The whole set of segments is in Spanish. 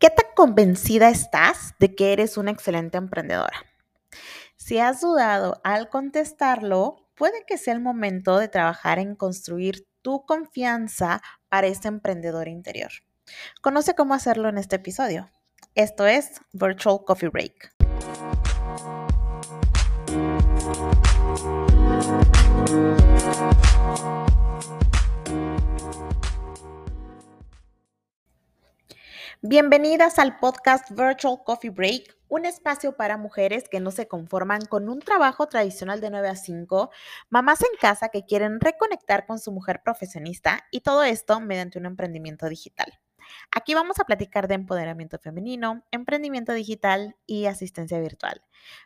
¿Qué tan convencida estás de que eres una excelente emprendedora? Si has dudado al contestarlo, puede que sea el momento de trabajar en construir tu confianza para este emprendedor interior. Conoce cómo hacerlo en este episodio. Esto es Virtual Coffee Break. Bienvenidas al podcast Virtual Coffee Break, un espacio para mujeres que no se conforman con un trabajo tradicional de 9 a 5, mamás en casa que quieren reconectar con su mujer profesionista y todo esto mediante un emprendimiento digital. Aquí vamos a platicar de empoderamiento femenino, emprendimiento digital y asistencia virtual.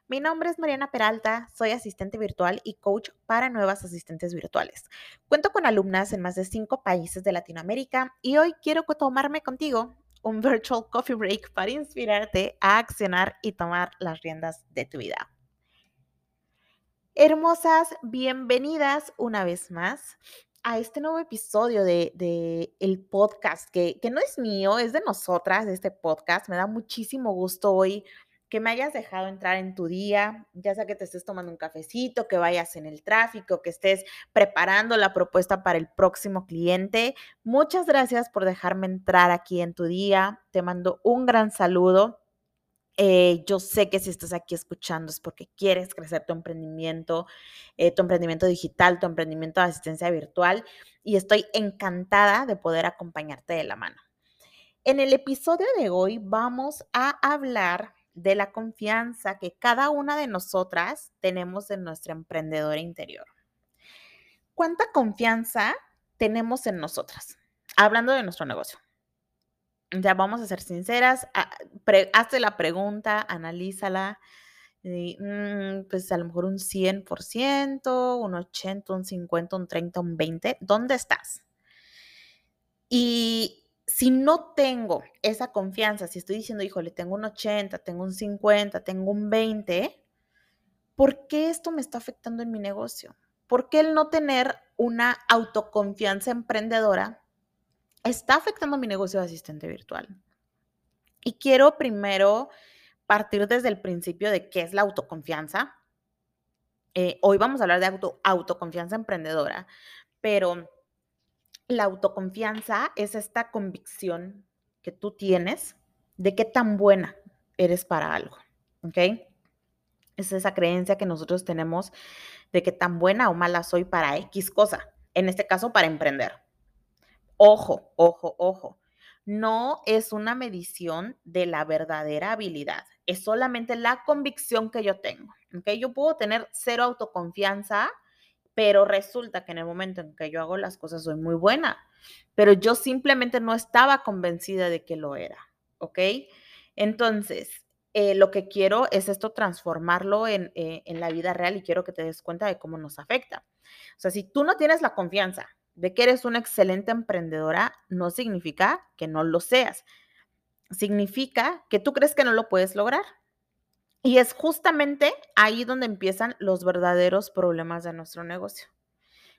Mi nombre es Mariana Peralta, soy asistente virtual y coach para nuevas asistentes virtuales. Cuento con alumnas en más de cinco países de Latinoamérica y hoy quiero tomarme contigo un virtual coffee break para inspirarte a accionar y tomar las riendas de tu vida. Hermosas, bienvenidas una vez más a este nuevo episodio de, el podcast, que, que no es mío, es de nosotras, de este podcast. Me da muchísimo gusto hoy que me hayas dejado entrar en tu día, ya sea que te estés tomando un cafecito, que vayas en el tráfico, que estés preparando la propuesta para el próximo cliente. Muchas gracias por dejarme entrar aquí en tu día. Te mando un gran saludo. Eh, yo sé que si estás aquí escuchando es porque quieres crecer tu emprendimiento, eh, tu emprendimiento digital, tu emprendimiento de asistencia virtual y estoy encantada de poder acompañarte de la mano. En el episodio de hoy vamos a hablar de la confianza que cada una de nosotras tenemos en nuestra emprendedora interior. ¿Cuánta confianza tenemos en nosotras? Hablando de nuestro negocio. Ya vamos a ser sinceras, hazte la pregunta, analízala. Mm, pues a lo mejor un 100%, un 80, un 50, un 30, un 20. ¿Dónde estás? Y si no tengo esa confianza, si estoy diciendo, híjole, tengo un 80, tengo un 50, tengo un 20, ¿por qué esto me está afectando en mi negocio? ¿Por qué el no tener una autoconfianza emprendedora está afectando mi negocio de asistente virtual? Y quiero primero partir desde el principio de qué es la autoconfianza. Eh, hoy vamos a hablar de auto, autoconfianza emprendedora, pero la autoconfianza es esta convicción que tú tienes de qué tan buena eres para algo, ¿ok? Es esa creencia que nosotros tenemos de qué tan buena o mala soy para X cosa, en este caso para emprender. Ojo, ojo, ojo. No es una medición de la verdadera habilidad, es solamente la convicción que yo tengo, ¿ok? Yo puedo tener cero autoconfianza pero resulta que en el momento en que yo hago las cosas soy muy buena, pero yo simplemente no estaba convencida de que lo era, ¿ok? Entonces, eh, lo que quiero es esto transformarlo en, eh, en la vida real y quiero que te des cuenta de cómo nos afecta. O sea, si tú no tienes la confianza de que eres una excelente emprendedora, no significa que no lo seas. Significa que tú crees que no lo puedes lograr. Y es justamente ahí donde empiezan los verdaderos problemas de nuestro negocio.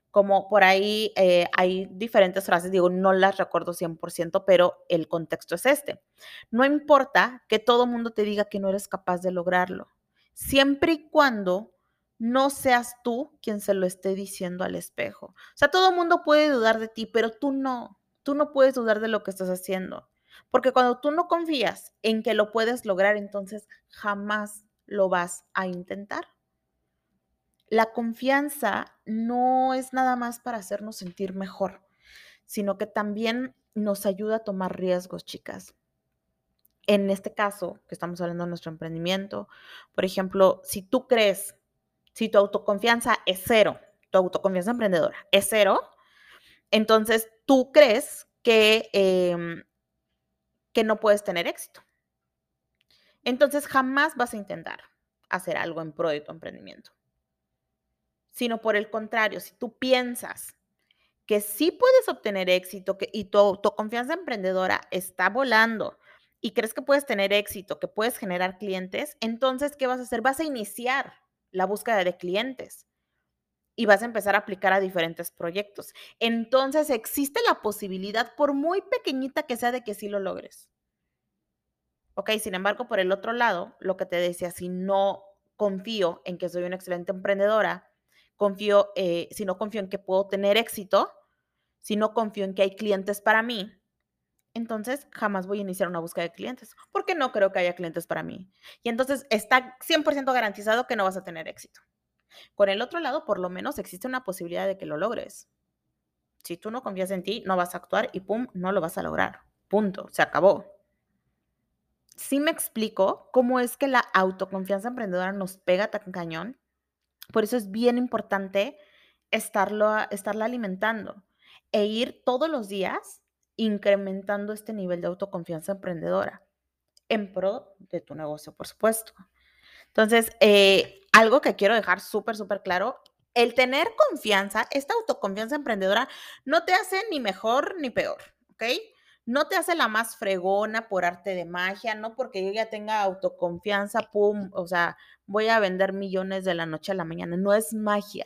Como por ahí eh, hay diferentes frases, digo, no las recuerdo 100%, pero el contexto es este. No importa que todo mundo te diga que no eres capaz de lograrlo, siempre y cuando no seas tú quien se lo esté diciendo al espejo. O sea, todo mundo puede dudar de ti, pero tú no. Tú no puedes dudar de lo que estás haciendo. Porque cuando tú no confías en que lo puedes lograr, entonces jamás lo vas a intentar. La confianza no es nada más para hacernos sentir mejor, sino que también nos ayuda a tomar riesgos, chicas. En este caso, que estamos hablando de nuestro emprendimiento, por ejemplo, si tú crees, si tu autoconfianza es cero, tu autoconfianza emprendedora es cero, entonces tú crees que em, que no puedes tener éxito. Entonces jamás vas a intentar hacer algo en pro de tu emprendimiento. Sino por el contrario, si tú piensas que sí puedes obtener éxito que, y tu, tu confianza emprendedora está volando y crees que puedes tener éxito, que puedes generar clientes, entonces, ¿qué vas a hacer? Vas a iniciar la búsqueda de clientes y vas a empezar a aplicar a diferentes proyectos. Entonces existe la posibilidad, por muy pequeñita que sea, de que sí lo logres. Ok, sin embargo, por el otro lado, lo que te decía, si no confío en que soy una excelente emprendedora, confío, eh, si no confío en que puedo tener éxito, si no confío en que hay clientes para mí, entonces jamás voy a iniciar una búsqueda de clientes, porque no creo que haya clientes para mí. Y entonces está 100% garantizado que no vas a tener éxito. Con el otro lado, por lo menos existe una posibilidad de que lo logres. Si tú no confías en ti, no vas a actuar y pum, no lo vas a lograr. Punto, se acabó. Sí me explico cómo es que la autoconfianza emprendedora nos pega tan cañón. Por eso es bien importante estarlo, estarla alimentando e ir todos los días incrementando este nivel de autoconfianza emprendedora en pro de tu negocio, por supuesto. Entonces, eh, algo que quiero dejar súper, súper claro, el tener confianza, esta autoconfianza emprendedora, no te hace ni mejor ni peor, ¿ok? No te hace la más fregona por arte de magia, no porque yo ya tenga autoconfianza, pum, o sea, voy a vender millones de la noche a la mañana. No es magia.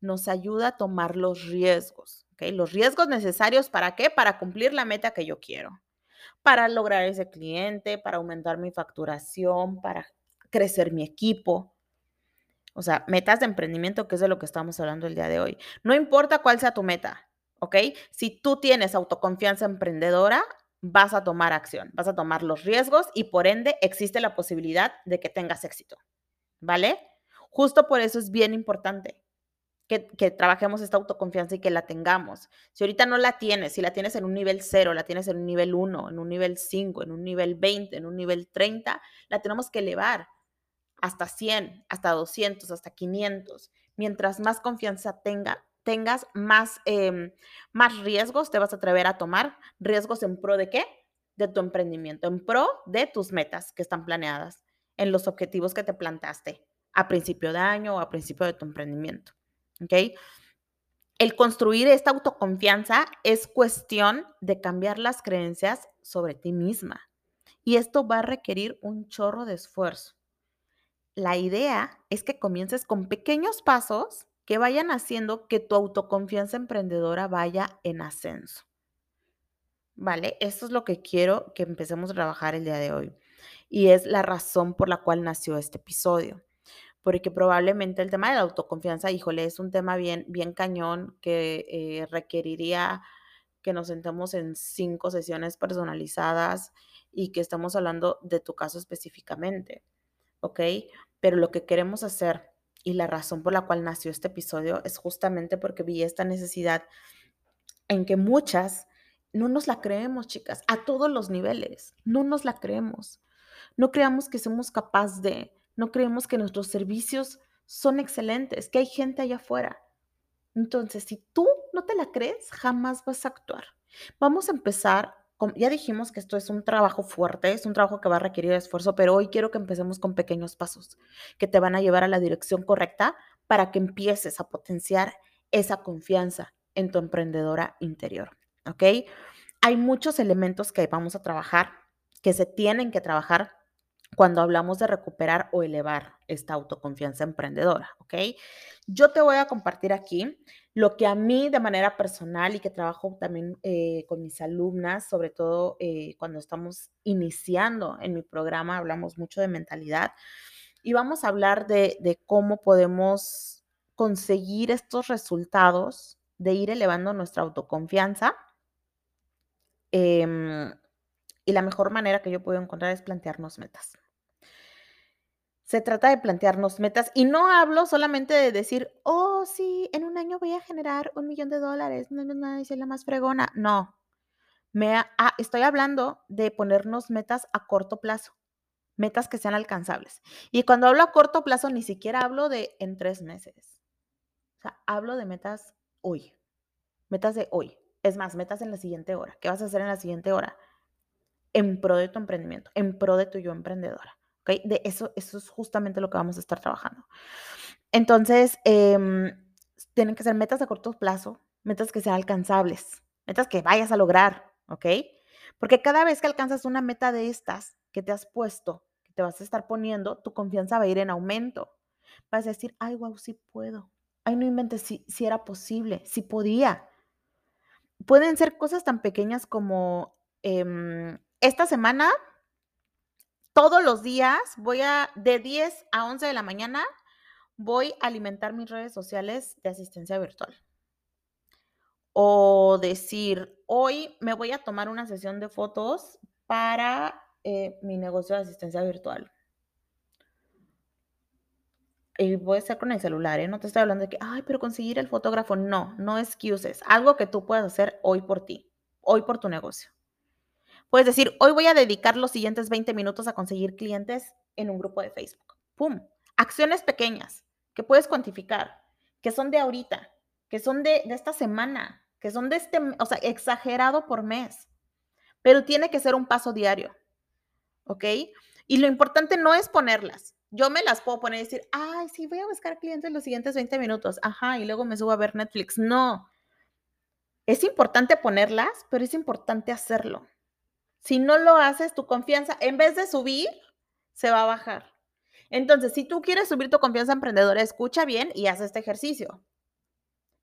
Nos ayuda a tomar los riesgos, ¿ok? Los riesgos necesarios para qué? Para cumplir la meta que yo quiero, para lograr ese cliente, para aumentar mi facturación, para crecer mi equipo. O sea, metas de emprendimiento, que es de lo que estamos hablando el día de hoy. No importa cuál sea tu meta, ¿ok? Si tú tienes autoconfianza emprendedora, vas a tomar acción, vas a tomar los riesgos y por ende existe la posibilidad de que tengas éxito, ¿vale? Justo por eso es bien importante que, trabajemos esta autoconfianza y que la tengamos. Si ahorita no la tienes, si la tienes en un nivel 0, la tienes en un nivel 1, en un nivel 5, en un nivel 20, en un nivel 30, la tenemos que elevar hasta 100, hasta 200, hasta 500. Mientras más confianza tenga, tengas, más, eh, más riesgos te vas a atrever a tomar. ¿Riesgos en pro de qué? De tu emprendimiento, en pro de tus metas que están planeadas, en los objetivos que te plantaste a principio de año o a principio de tu emprendimiento. ¿Ok? El construir esta autoconfianza es cuestión de cambiar las creencias sobre ti misma. Y esto va a requerir un chorro de esfuerzo la idea es que comiences con pequeños pasos que vayan haciendo que tu autoconfianza emprendedora vaya en ascenso. ¿Vale? Esto es lo que quiero que empecemos a trabajar el día de hoy. Y es la razón por la cual nació este episodio. Porque probablemente el tema de la autoconfianza, híjole, es un tema bien, bien cañón que eh, requeriría que nos sentemos en cinco sesiones personalizadas y que estamos hablando de tu caso específicamente. ¿ok? Pero lo que queremos hacer y la razón por la cual nació este episodio es justamente porque vi esta necesidad en que muchas no nos la creemos, chicas, a todos los niveles, no nos la creemos. No creamos que somos capaces de, no creemos que nuestros servicios son excelentes, que hay gente allá afuera. Entonces, si tú no te la crees, jamás vas a actuar. Vamos a empezar ya dijimos que esto es un trabajo fuerte, es un trabajo que va a requerir esfuerzo, pero hoy quiero que empecemos con pequeños pasos que te van a llevar a la dirección correcta para que empieces a potenciar esa confianza en tu emprendedora interior, ¿ok? Hay muchos elementos que vamos a trabajar, que se tienen que trabajar cuando hablamos de recuperar o elevar esta autoconfianza emprendedora, ¿ok? Yo te voy a compartir aquí lo que a mí de manera personal y que trabajo también eh, con mis alumnas, sobre todo eh, cuando estamos iniciando en mi programa, hablamos mucho de mentalidad y vamos a hablar de, cómo podemos conseguir estos resultados, de ir elevando nuestra autoconfianza. Eh, y la mejor manera que yo puedo encontrar es plantearnos metas. Se trata de plantearnos metas y no hablo solamente de decir, oh, sí, en un año voy a generar un millón de dólares, no, no, no, soy la más fregona. No, me ah, estoy hablando de ponernos metas a corto plazo, metas que sean alcanzables. Y cuando hablo a corto plazo, ni siquiera hablo de en tres meses. O sea, hablo de metas hoy, metas de hoy. Es más, metas en la siguiente hora. ¿Qué vas a hacer en la siguiente hora? En pro de tu emprendimiento, en pro de tu yo emprendedora. De eso, eso es justamente lo que vamos a estar trabajando. Entonces, em, tienen que ser metas a corto plazo, metas que sean alcanzables, metas que vayas a lograr, ¿ok? Porque cada vez que alcanzas una meta de estas que te has puesto, que te vas a estar poniendo, tu confianza va a ir en aumento. Vas a decir, ay, wow, sí puedo. Ay, no inventes si, si era posible, si podía. Pueden ser cosas tan pequeñas como, em, esta semana todos los días voy a, de 10 a 11 de la mañana, voy a alimentar mis redes sociales de asistencia virtual. O decir, hoy me voy a tomar una sesión de fotos para eh, mi negocio de asistencia virtual. Y voy a ser con el celular, ¿eh? No te estoy hablando de que, ay, pero conseguir el fotógrafo. No, no excuses. Algo que tú puedas hacer hoy por ti, hoy por tu negocio. Puedes decir, hoy voy a dedicar los siguientes 20 minutos a conseguir clientes en un grupo de Facebook. ¡Pum! Acciones pequeñas que puedes cuantificar, que son de ahorita, que son de, esta semana, que son de este, o sea, exagerado por mes. Pero tiene que ser un paso diario. ¿Ok? Y lo importante no es ponerlas. Yo me las puedo poner y decir, ay, sí, voy a buscar clientes los siguientes 20 minutos. Ajá, y luego me subo a ver Netflix. No. Es importante ponerlas, pero es importante hacerlo. Si no lo haces, tu confianza, en vez de subir, se va a bajar. Entonces, si tú quieres subir tu confianza emprendedora, escucha bien y haz este ejercicio.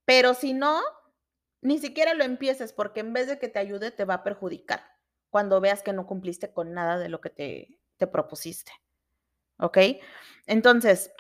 Pero si no, ni siquiera lo empieces porque en vez de que te ayude, te va a perjudicar cuando veas que no cumpliste con nada de lo que te, te propusiste. ¿Ok? Entonces,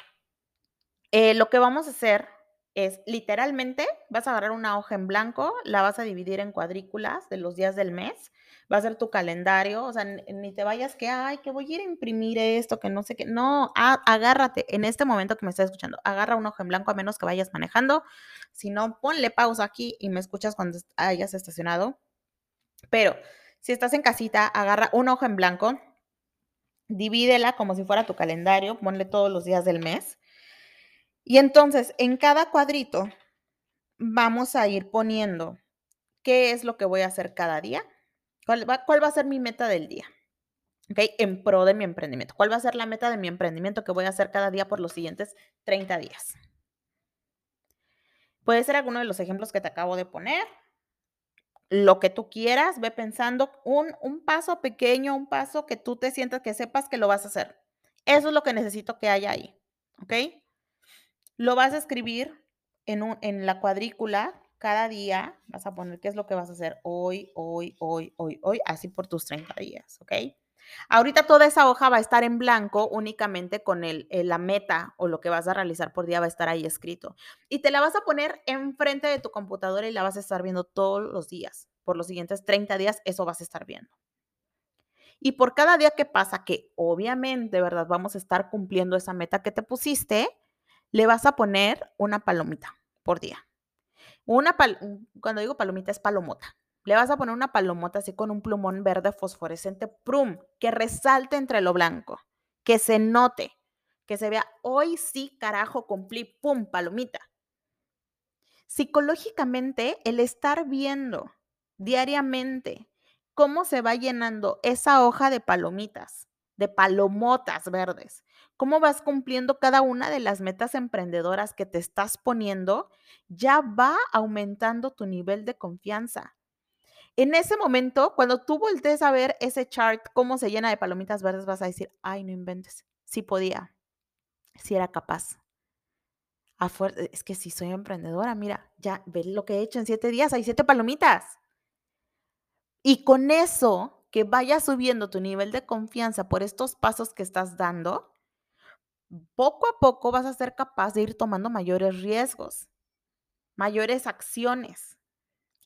eh, lo que vamos a hacer es literalmente, vas a agarrar una hoja en blanco, la vas a dividir en cuadrículas de los días del mes va a ser tu calendario, o sea, ni te vayas que, ay, que voy a ir a imprimir esto, que no sé qué, no, agárrate en este momento que me estás escuchando, agarra un ojo en blanco a menos que vayas manejando, si no, ponle pausa aquí y me escuchas cuando hayas estacionado, pero si estás en casita, agarra un hoja en blanco, divídela como si fuera tu calendario, ponle todos los días del mes, y entonces en cada cuadrito vamos a ir poniendo qué es lo que voy a hacer cada día ¿Cuál va, a ser mi meta del día? ¿Ok? En pro de mi emprendimiento. ¿Cuál va a ser la meta de mi emprendimiento que voy a hacer cada día por los siguientes 30 días? Puede ser alguno de los ejemplos que te acabo de poner. Lo que tú quieras, ve pensando un, un paso pequeño, un paso que tú te sientas que sepas que lo vas a hacer. Eso es lo que necesito que haya ahí. ¿Ok? Lo vas a escribir en, un, en la cuadrícula cada día vas a poner qué es lo que vas a hacer hoy, hoy, hoy, hoy, hoy, así por tus 30 días, ¿ok? Ahorita toda esa hoja va a estar en blanco únicamente con el, la meta o lo que vas a realizar por día va a estar ahí escrito. Y te la vas a poner enfrente de tu computadora y la vas a estar viendo todos los días. Por los siguientes 30 días eso vas a estar viendo. Y por cada día que pasa, que obviamente, ¿verdad? Vamos a estar cumpliendo esa meta que te pusiste, le vas a poner una palomita por día. Una cuando digo palomita es palomota. Le vas a poner una palomota así con un plumón verde fosforescente, prum, que resalte entre lo blanco, que se note, que se vea, hoy sí, carajo, cumplí, pum, palomita. Psicológicamente, el estar viendo diariamente cómo se va llenando esa hoja de palomitas, de palomotas verdes, cómo vas cumpliendo cada una de las metas emprendedoras que te estás poniendo, ya va aumentando tu nivel de confianza. En ese momento, cuando tú voltees a ver ese chart, cómo se llena de palomitas verdes, vas a decir, ay, no inventes, sí podía, sí era capaz. es que si soy emprendedora, mira, ya ve lo que he hecho en siete días, hay siete palomitas. Y con eso, que vaya subiendo tu nivel de confianza por estos pasos que estás dando, poco a poco vas a ser capaz de ir tomando mayores riesgos, mayores acciones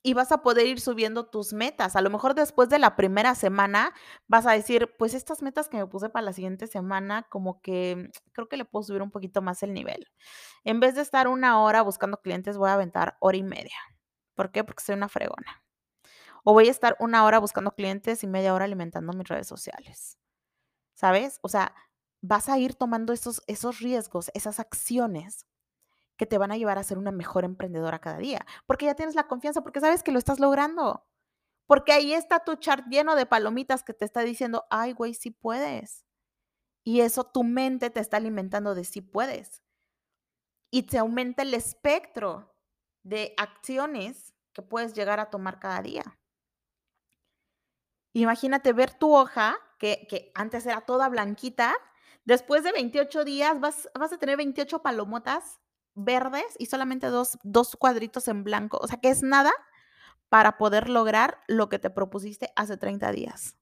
y vas a poder ir subiendo tus metas. A lo mejor después de la primera semana vas a decir, pues estas metas que me puse para la siguiente semana, como que creo que le puedo subir un poquito más el nivel. En vez de estar una hora buscando clientes, voy a aventar hora y media. ¿Por qué? Porque soy una fregona. O voy a estar una hora buscando clientes y media hora alimentando mis redes sociales. ¿Sabes? O sea, vas a ir tomando esos, esos riesgos, esas acciones que te van a llevar a ser una mejor emprendedora cada día, porque ya tienes la confianza, porque sabes que lo estás logrando, porque ahí está tu chart lleno de palomitas que te está diciendo, ay, güey, sí puedes. Y eso tu mente te está alimentando de sí puedes. Y te aumenta el espectro de acciones que puedes llegar a tomar cada día. Imagínate ver tu hoja, que, que antes era toda blanquita, Después de 28 días vas, a tener 28 palomotas verdes y solamente dos, dos cuadritos en blanco. O sea que es nada para poder lograr lo que te propusiste hace 30 días.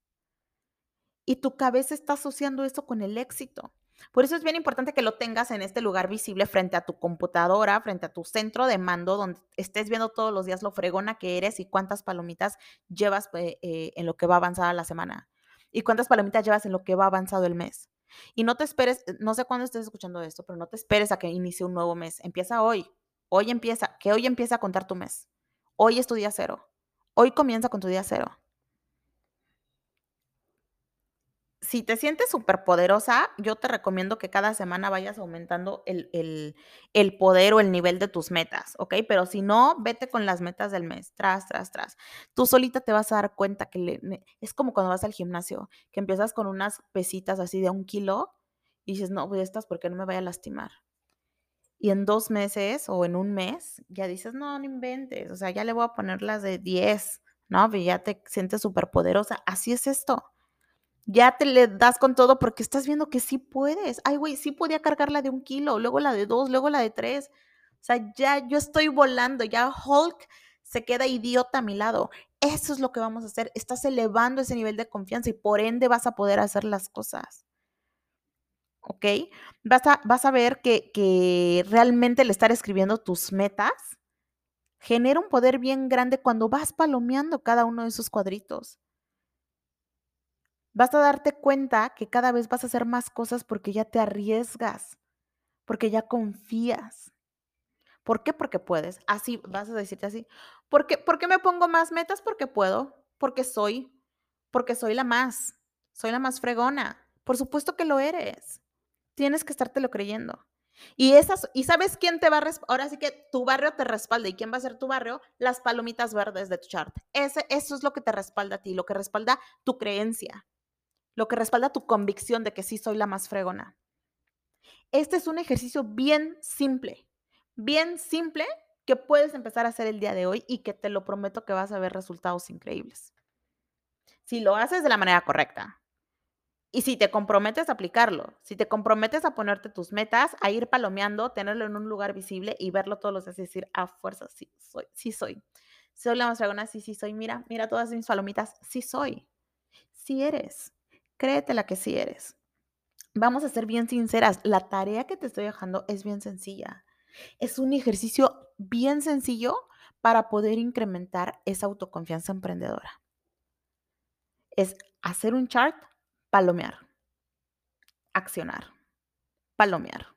y tu cabeza está asociando eso con el éxito. Por eso es bien importante que lo tengas en este lugar visible frente a tu computadora, frente a tu centro de mando, donde estés viendo todos los días lo fregona que eres y cuántas palomitas llevas eh, eh, en lo que va avanzada la semana y cuántas palomitas llevas en lo que va avanzado el mes. Y no te esperes, no sé cuándo estés escuchando esto, pero no te esperes a que inicie un nuevo mes. Empieza hoy. Hoy empieza, que hoy empieza a contar tu mes. Hoy es tu día cero. Hoy comienza con tu día cero. Si te sientes súper poderosa, yo te recomiendo que cada semana vayas aumentando el, poder o el nivel de tus metas, ¿ok? Pero si no, vete con las metas del mes, tras, tras, tras. Tú solita te vas a dar cuenta que es como cuando vas al gimnasio, que empiezas con unas pesitas así de un kilo y dices, no, pues estas porque no me vaya a lastimar. Y en dos meses o en un mes ya dices, no, no inventes, o sea, ya le voy a poner las de 10, ¿no? Y ya te sientes súper poderosa. Así es esto ya te le das con todo porque estás viendo que sí puedes. Ay, güey, sí podía cargar la de un kilo, luego la de dos, luego la de tres. O sea, ya yo estoy volando, ya Hulk se queda idiota a mi lado. Eso es lo que vamos a hacer. Estás elevando ese nivel de confianza y por ende vas a poder hacer las cosas. ¿Ok? Vas a, vas a ver que, que realmente el estar escribiendo tus metas genera un poder bien grande cuando vas palomeando cada uno de esos cuadritos vas a darte cuenta que cada vez vas a hacer más cosas porque ya te arriesgas, porque ya confías. ¿Por qué? Porque puedes. Así vas a decirte así. ¿Por qué, ¿Por qué me pongo más metas? Porque puedo, porque soy, porque soy la más, soy la más fregona. Por supuesto que lo eres. Tienes que estártelo creyendo. Y esas, ¿y sabes quién te va a Ahora sí que tu barrio te respalda. ¿Y quién va a ser tu barrio? Las palomitas verdes de tu chart. Eso es lo que te respalda a ti, lo que respalda tu creencia lo que respalda tu convicción de que sí soy la más fregona. Este es un ejercicio bien simple, bien simple que puedes empezar a hacer el día de hoy y que te lo prometo que vas a ver resultados increíbles. Si lo haces de la manera correcta. Y si te comprometes a aplicarlo, si te comprometes a ponerte tus metas, a ir palomeando, tenerlo en un lugar visible y verlo todos los días y decir, a fuerza, sí soy, sí soy. Soy la más fregona, sí, sí soy. Mira, mira todas mis palomitas, sí soy. Sí eres. Créetela que sí eres. Vamos a ser bien sinceras, la tarea que te estoy dejando es bien sencilla. Es un ejercicio bien sencillo para poder incrementar esa autoconfianza emprendedora. Es hacer un chart, palomear, accionar, palomear,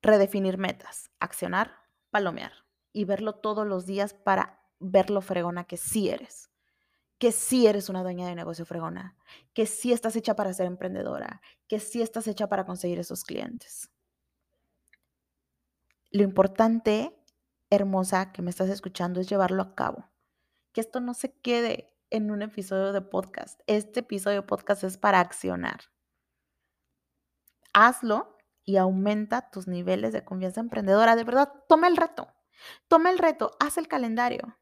redefinir metas, accionar, palomear y verlo todos los días para ver lo fregona que sí eres que sí eres una dueña de negocio fregona, que sí estás hecha para ser emprendedora, que sí estás hecha para conseguir esos clientes. Lo importante, hermosa, que me estás escuchando es llevarlo a cabo. Que esto no se quede en un episodio de podcast. Este episodio de podcast es para accionar. Hazlo y aumenta tus niveles de confianza emprendedora. De verdad, toma el reto. Toma el reto, haz el calendario.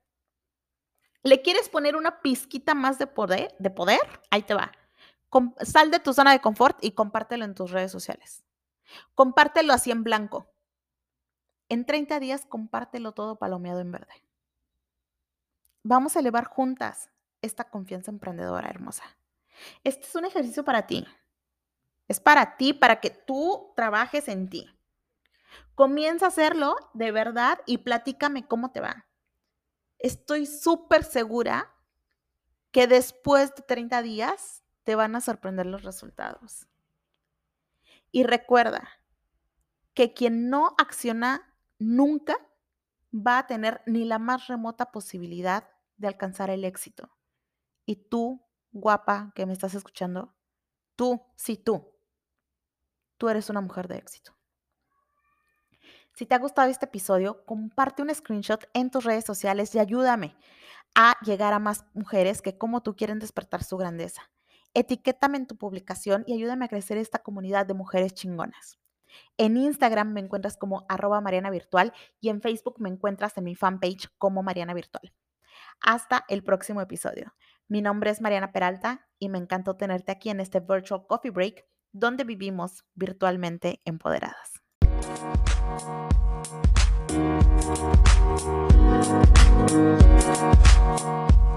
¿Le quieres poner una pizquita más de poder? De poder? Ahí te va. sal de tu zona de confort y compártelo en tus redes sociales. Compártelo así en blanco. En 30 días, compártelo todo palomeado en verde. Vamos a elevar juntas esta confianza emprendedora hermosa. Este es un ejercicio para ti. Es para ti, para que tú trabajes en ti. Comienza a hacerlo de verdad y platícame cómo te va estoy súper segura que después de 30 días te van a sorprender los resultados. Y recuerda que quien no acciona nunca va a tener ni la más remota posibilidad de alcanzar el éxito. Y tú, guapa que me estás escuchando, tú, sí tú, tú eres una mujer de éxito. Si te ha gustado este episodio, comparte un screenshot en tus redes sociales y ayúdame a llegar a más mujeres que como tú quieren despertar su grandeza. Etiquétame en tu publicación y ayúdame a crecer esta comunidad de mujeres chingonas. En Instagram me encuentras como arroba Mariana Virtual y en Facebook me encuentras en mi fanpage como Mariana Virtual. Hasta el próximo episodio. Mi nombre es Mariana Peralta y me encantó tenerte aquí en este Virtual Coffee Break donde vivimos virtualmente empoderadas. Thank you.